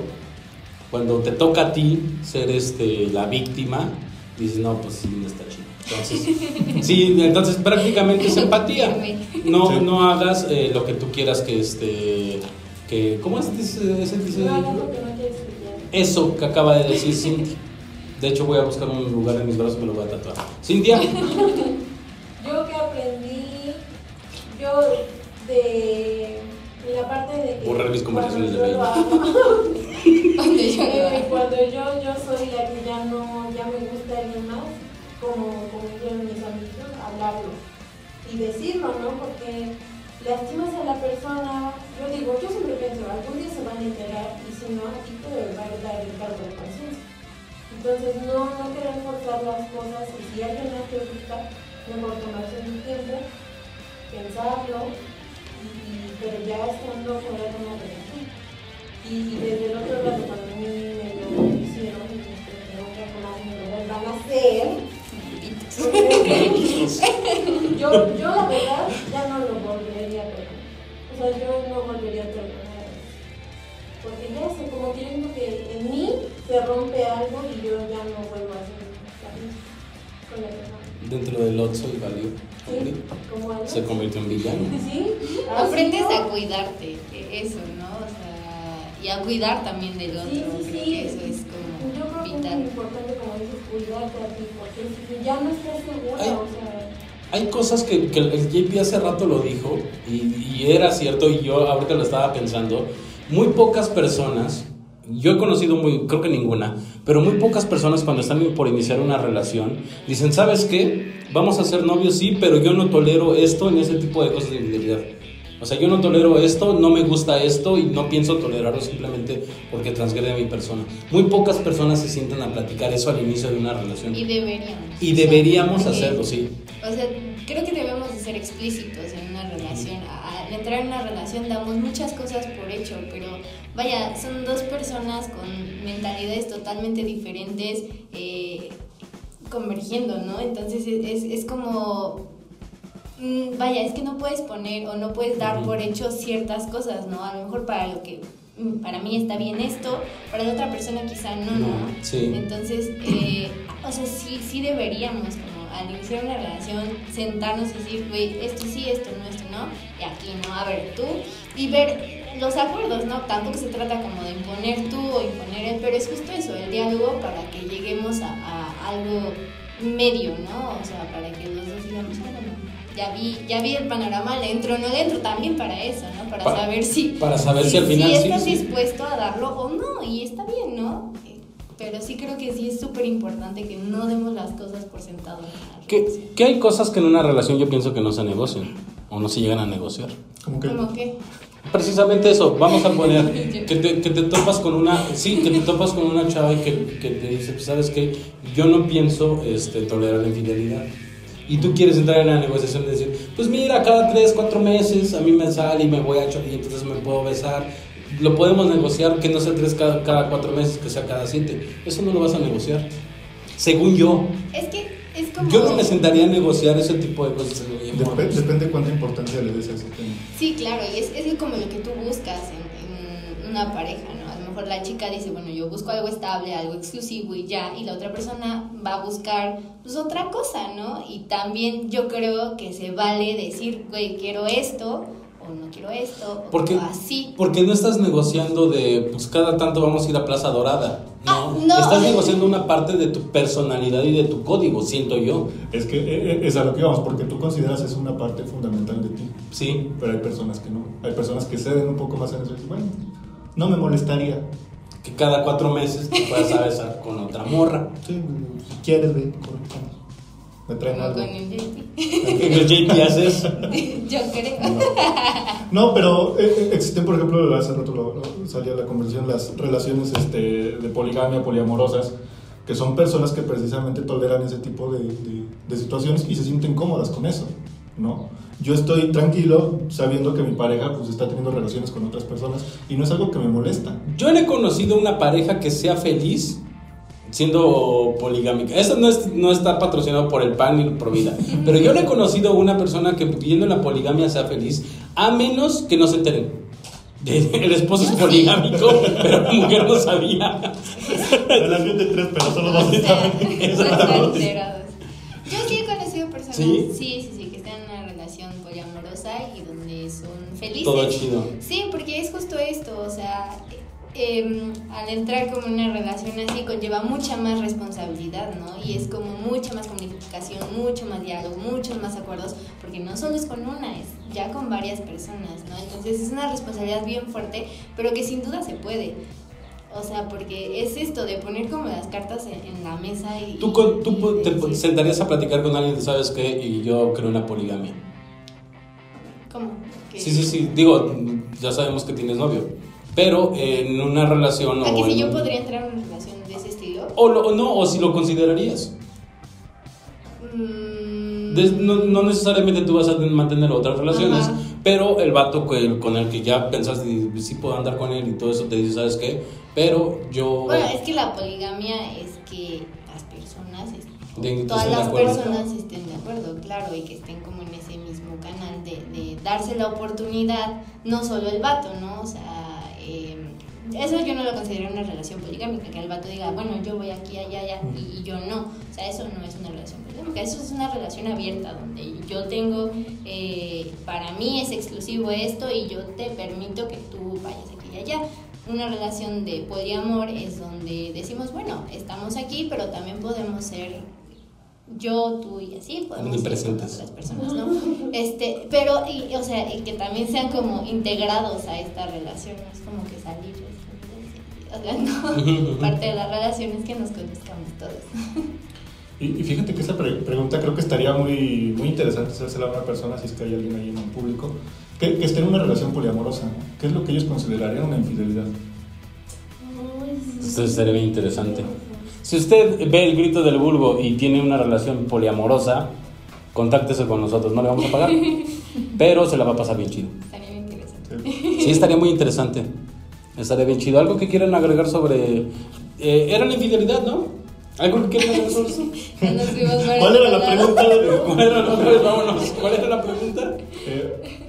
cuando te toca a ti ser este, la víctima, dices, no, pues sí, no está chido. Entonces, sí, entonces prácticamente es empatía. No, Sí. no hagas eh, lo que tú quieras que este. Que, ¿Cómo es ese, ese dice? No hagas lo que no hagan. Eso que acaba de decir Cintia. De hecho, voy a buscar un lugar en mis brazos y me lo voy a tatuar. Cintia, Yo que aprendí, yo de la parte de que Borrar mis conversaciones cuando de Facebook. eh, cuando yo, yo soy la que ya no, ya me gusta alguien más, como, como dijeron mis amigos, hablarlo y decirlo, ¿no? Porque lastimas a la persona, yo digo, yo siempre pienso, algún día se van a enterar y si no, aquí te va a dar el cargo de conciencia. Entonces, no, no querer forzar las cosas y si alguien no te gusta, mejor tomarse un tiempo, pensarlo, y, pero ya estando fuera de una relación. Y, desde el otro lado, cuando a mí me lo hicieron, me lo vuelvan a hacer, yo, yo la verdad ya no lo volvería a perdonar. O sea, yo no volvería a perdonar. Porque ya sé, como que yo que en mí se rompe algo y yo ya no vuelvo a hacer la con la persona. dentro del Otso y valió. Sí, como algo. Se convirtió en villano. Sí, así Aprendes yo- a cuidarte, eso, ¿no? O sea, y a cuidar también del otro. Sí, sí, Creo sí. que eso es Yo como creo que es muy vital. importante, cuidarte a ti, porque si ya no estás segura, Ay. o sea, Hay cosas que, que el JP hace rato lo dijo y, y era cierto y yo ahorita lo estaba pensando. Muy pocas personas, yo he conocido muy, creo que ninguna, pero muy pocas personas cuando están por iniciar una relación dicen, ¿sabes qué? Vamos a ser novios, sí, pero yo no tolero esto en ese tipo de cosas de infidelidad. O sea, yo no tolero esto, no me gusta esto y no pienso tolerarlo simplemente porque transgrede a mi persona. Muy pocas personas se sientan a platicar eso al inicio de una relación. Y deberíamos. Y O sea, deberíamos hacerlo, sí. O sea, creo que debemos de ser explícitos en una relación. Al entrar en una relación damos muchas cosas por hecho, pero vaya, son dos personas con mentalidades totalmente diferentes eh, convergiendo, ¿no? Entonces es, es, es como mm, vaya, es que no puedes poner o no puedes dar por hecho ciertas cosas, ¿no? A lo mejor para lo que mm, para mí está bien esto, para la otra persona quizá no, ¿no? Sí. Entonces, eh, o sea, sí, sí deberíamos como al iniciar una relación sentarnos y decir, güey, esto sí, esto no, esto no, y aquí no, a ver tú, y ver los acuerdos, ¿no? Tampoco se trata como de imponer tú o imponer él, pero es justo eso, el diálogo para que lleguemos a, a algo medio, ¿no? O sea, para que los dos digamos, ah, bueno, ya vi, ya vi el panorama, le entro o no le entro, también para eso, ¿no? Para, Pa- saber si... para saber si al final sí, estás sí. dispuesto a darlo o no, y está bien, ¿no? Eh, Pero sí creo que sí es súper importante que no demos las cosas por sentado. en ¿Qué, relación. qué hay cosas que en una relación yo pienso que no se negocian o no se llegan a negociar? Como que ¿Cómo qué? Precisamente eso, vamos a poner que te, que te topas con una, sí, que te topas con una chava y que, que te dice, pues, sabes que yo no pienso este, tolerar la infidelidad. Y tú quieres entrar en la negociación de decir, pues mira, cada tres, cuatro meses a mí me sale y me voy a echar y entonces me puedo besar. Lo podemos negociar, que no sea tres cada, cada cuatro meses, que sea cada siete. Eso no lo vas a negociar. Según yo. Es que es como... Yo no me sentaría a negociar ese tipo de cosas. oye, amor, dep- depende cuánta importancia le des a ese tema. Sí, claro, y es, es como lo que tú buscas en, en una pareja, ¿no? Mejor la chica dice, bueno, yo busco algo estable, algo exclusivo y ya, y la otra persona va a buscar pues otra cosa, ¿no? Y también yo creo que se vale decir, güey, quiero esto o no quiero esto, o Porque, así. porque no estás negociando de, pues cada tanto vamos a ir a Plaza Dorada. No, Ah, no. estás negociando una parte de tu personalidad y de tu código, siento yo. Es que eh, eh, es a lo que vamos, porque tú consideras es una parte fundamental de ti. Sí. Pero hay personas que no. Hay personas que ceden un poco más en eso y dicen, bueno, no me molestaría. Que cada cuatro meses te puedas a besar con otra morra. Sí, si quieres, ve. Me traen algo. con el JP. ¿Qué el JP haces? yo creo. No, pero eh, eh, existen, por ejemplo, hace rato lo, lo- salía la conversación, las relaciones este, de poligamia, poliamorosas, que son personas que precisamente toleran ese tipo de, de- de situaciones y se sienten cómodas con eso, ¿no? Yo estoy tranquilo sabiendo que mi pareja pues está teniendo relaciones con otras personas y no es algo que me molesta. Yo no he conocido una pareja que sea feliz siendo poligámica. Eso no, es, no está patrocinado por el PAN ni por vida. Pero yo no he conocido una persona que viviendo en la poligamia sea feliz, a menos que no se enteren. De- El esposo es poligámico, pero la mujer no sabía. Relación de tres, pero solo dos estaban. Yo sí he conocido personas, ¿Sí? sí, Todo chido. Sí, porque es justo esto, o sea, eh, al entrar como en una relación así conlleva mucha más responsabilidad, ¿no? Y es como mucha más comunicación, mucho más diálogo, muchos más acuerdos, porque no solo es con una, es ya con varias personas, ¿no? Entonces es una responsabilidad bien fuerte, pero que sin duda se puede. O sea, porque es esto de poner como las cartas en, en la mesa y... ¿Tú, con- tú y te decir- sentarías a platicar con alguien, ¿sabes qué? Y yo creo en la poligamia. ¿Cómo? Sí, sí, sí. Digo, ya sabemos que tienes novio. Pero en una relación ¿A o que si en yo podría entrar en una relación de ese estilo? O, lo- o no, o si lo considerarías. Mm, no, no necesariamente tú vas a ten- mantener otras relaciones, Ajá. pero el vato que- con el que ya pensaste, y sí puedo andar con él y todo eso, te dice, ¿sabes qué? Pero yo... Bueno, es que la poligamia es que las personas, todas las personas estén de acuerdo, claro, y que estén como en ese mismo canal de, de darse la oportunidad, no solo el vato, ¿no? O sea, eh, eso yo no lo considero una relación poligámica, que el vato diga, bueno, yo voy aquí, allá, allá, y, y yo no. O sea, eso no es una relación poligámica, eso es una relación abierta, donde yo tengo, eh, para mí es exclusivo esto y yo te permito que tú vayas aquí y allá. Una relación de poliamor es donde decimos, bueno, estamos aquí, pero también podemos ser yo, tú y así, podemos Omnipresentes. otras personas, ¿no? Este, pero, y, o sea, y que también sean como integrados a esta relación, no es como que salir, o sea, no, parte de la relación es que nos conozcamos todos. Y, y fíjate que esa pre- pregunta creo que estaría muy, muy interesante hacérsela a una persona, si es que hay alguien ahí en el público, que, que esté en una relación poliamorosa. ¿no? ¿Qué es lo que ellos considerarían una infidelidad? Esto sería bien interesante. Si usted ve el grito del vulgo y tiene una relación poliamorosa, contáctese con nosotros, no le vamos a pagar, pero se la va a pasar bien chido. Estaría bien interesante. Sí. Sí, estaría muy interesante. Estaría bien chido. ¿Algo que quieran agregar sobre... eh, era la infidelidad, ¿no? ¿Algo que quieras decir sobre eso? ¿Cuál era la pregunta? ¿Cuál era, otra vez, vámonos. ¿Cuál era la pregunta? Eh,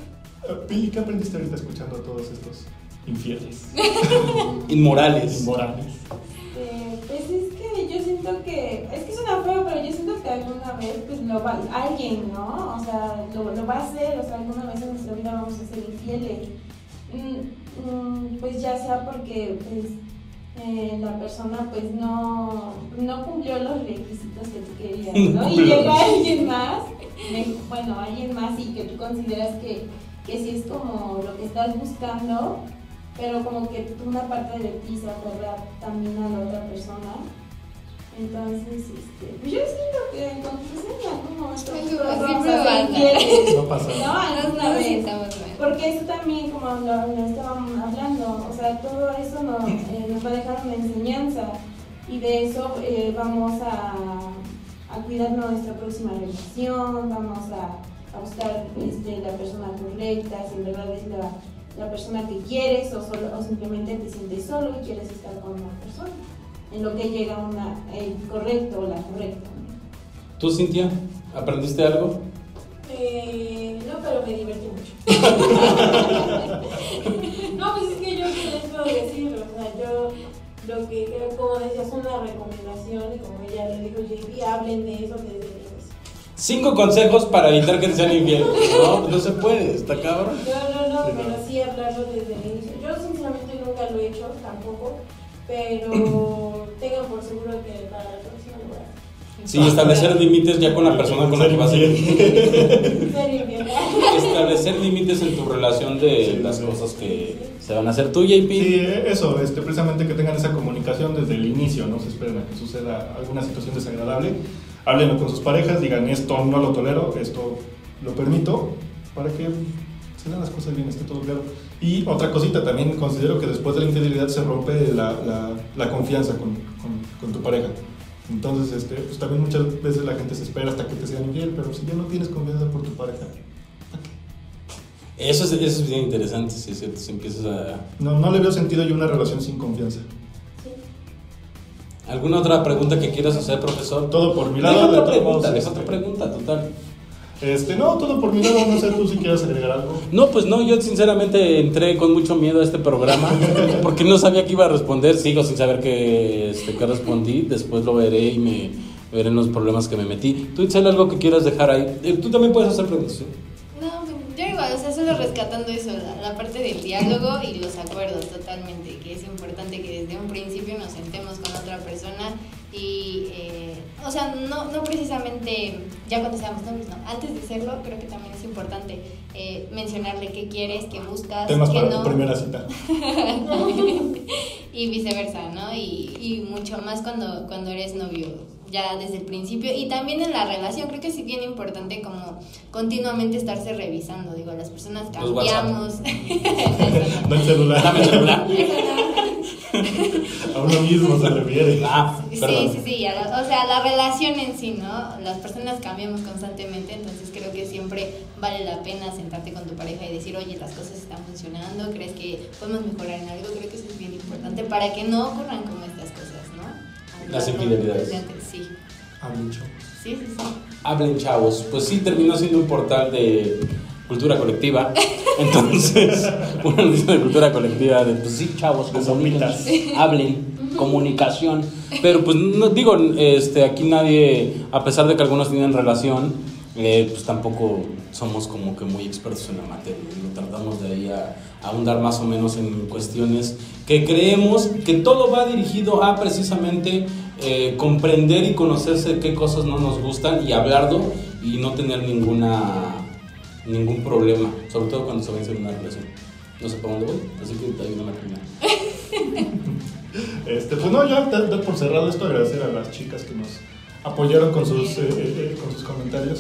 Pili, ¿qué aprendiste ahorita escuchando a todos estos infieles? Inmorales. Inmorales. Siento que, es que suena feo, pero yo siento que alguna vez, pues lo va, alguien, ¿no? O sea, lo, lo va a hacer, o sea, alguna vez en nuestra vida vamos a ser infieles. Mm, mm, pues ya sea porque, pues, eh, la persona, pues, no, no cumplió los requisitos que tú querías, ¿no? Y llega alguien más, bueno, alguien más y que tú consideras que, que sí es como lo que estás buscando, pero como que una parte de ti se aferra también a la otra persona. Entonces, este, pues yo siento que en conclusión en algún momento pasa. No pasa No, nada. Nos vez. sentamos mal. Porque eso también, como lo, lo estábamos hablando, o sea, todo eso nos, eh, nos va a dejar una enseñanza y de eso eh, vamos a, a cuidar nuestra próxima relación, vamos a, a buscar este, la persona correcta, si en verdad es la, la persona que quieres o, solo, o simplemente te sientes solo y quieres estar con una persona, en lo que llega una, el correcto o la correcta. ¿no? ¿Tú, Cintia? ¿Aprendiste algo? Eh, no, pero me divertí mucho. no, pues es que yo les puedo decir, o sea, yo lo que creo, como decías, una recomendación y como ella le dijo JP, hablen de eso desde el inicio. Cinco consejos para evitar que te sean infiel. No, no se puede, está cabrón. No, no, no, Sí, pero no. sí hablarlo desde el inicio. Yo sinceramente nunca lo he hecho tampoco, pero tengan por seguro que para la próxima lo voy a hacer. Sí, establecer límites ya con la persona con la que vas a ir. En serio, bien. Establecer límites en tu relación de Sí, las cosas que se van a hacer tú, JP. Sí, eso, este, precisamente que tengan esa comunicación desde el inicio, no se esperen a que suceda alguna situación desagradable. Háblenlo con sus parejas, digan esto no lo tolero, esto lo permito, para que se las cosas bien, esté todo claro. Y otra cosita, también considero que después de la infidelidad se rompe la, la, la confianza con, con, con tu pareja. Entonces, este, pues también muchas veces la gente se espera hasta que te sean infiel, pero si ya no tienes confianza por tu pareja. Eso es, eso es bien interesante, es cierto. Si empiezas a. No, no le veo sentido yo una relación sin confianza. ¿Alguna otra pregunta que quieras hacer, profesor? Todo por mi Deja lado. de otra pregunta, modos, deja este, otra pregunta, total. Este, no, todo por mi lado, no sé tú si quieres agregar algo. No, pues no, yo sinceramente entré con mucho miedo a este programa porque no sabía que iba a responder. Sigo sin saber qué, este, qué respondí. Después lo veré y me veré en los problemas que me metí. ¿Tú, Itzel, algo que quieras dejar ahí? Eh, Tú también puedes hacer preguntas. ¿sí? No, yo igual, o sea, solo rescatando eso, la, la parte del diálogo y los acuerdos totalmente, que es importante que desde un principio nos sentemos con otra persona y, eh, o sea, no, no precisamente ya cuando seamos novios, no, antes de serlo creo que también es importante eh, mencionarle qué quieres, qué buscas, Temas qué para no tu primera cita. y viceversa, ¿no? Y, y mucho más cuando, cuando eres novio, ya desde el principio. Y también en la relación, creo que es bien importante como continuamente estarse revisando. Digo, las personas cambiamos. No el celular. Dame el celular. A uno mismo se refiere. Ah, Sí, perdón. sí, sí, a la- o sea, la relación en sí, ¿no? Las personas cambiamos constantemente, entonces creo que siempre vale la pena sentarte con tu pareja y decir, oye, las cosas están funcionando, ¿crees que podemos mejorar en algo? Creo que eso es bien importante para que no ocurran como estas cosas. Las No, no, infidelidades. Sí, Hablen, chavos. sí, sí, sí. Hablen chavos. Pues sí, terminó siendo un portal de cultura colectiva. Entonces, una noticia de cultura colectiva de, pues sí, chavos, sopitas. hablen, comunicación. Pero pues no digo, este, aquí nadie, a pesar de que algunos tienen relación, eh, pues tampoco somos como que muy expertos en la materia. Lo tratamos de ahí a, a ahondar más o menos en cuestiones que creemos que todo va dirigido a precisamente eh, comprender y conocerse qué cosas no nos gustan y hablarlo y no tener ninguna ningún problema, sobre todo cuando se va a iniciar una relación. No sé para dónde voy, así que ayúdame a terminar. Este, pues no, ya dar dar por cerrado esto, agradecer a las chicas que nos apoyaron con sus, eh, eh, con sus comentarios.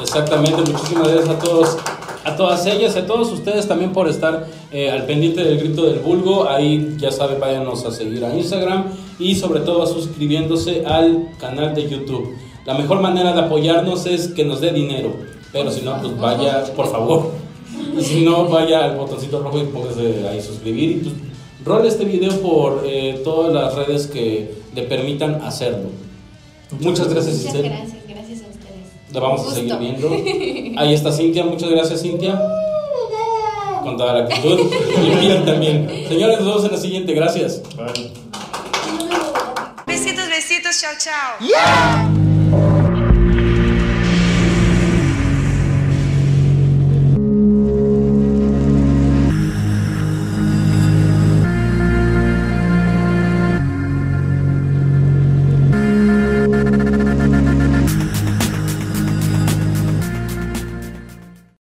Exactamente, muchísimas gracias a todos, a todas ellas y a todos ustedes también por estar eh, al pendiente del grito del vulgo. Ahí ya saben, váyanos a seguir a Instagram y sobre todo a suscribiéndose al canal de YouTube. La mejor manera de apoyarnos es que nos dé dinero, pero si no, pues vaya, por favor. Y si no, vaya al botoncito rojo y póngase ahí suscribir y pues role este video por eh, todas las redes que le permitan hacerlo. Muchas gracias, Muchas gracias. La vamos a seguir viendo. Ahí está Cintia, muchas gracias Cintia. Con toda la actitud. Y Miriam también. Señores, nos vemos en la siguiente. Gracias. Besitos, besitos, chao, chao.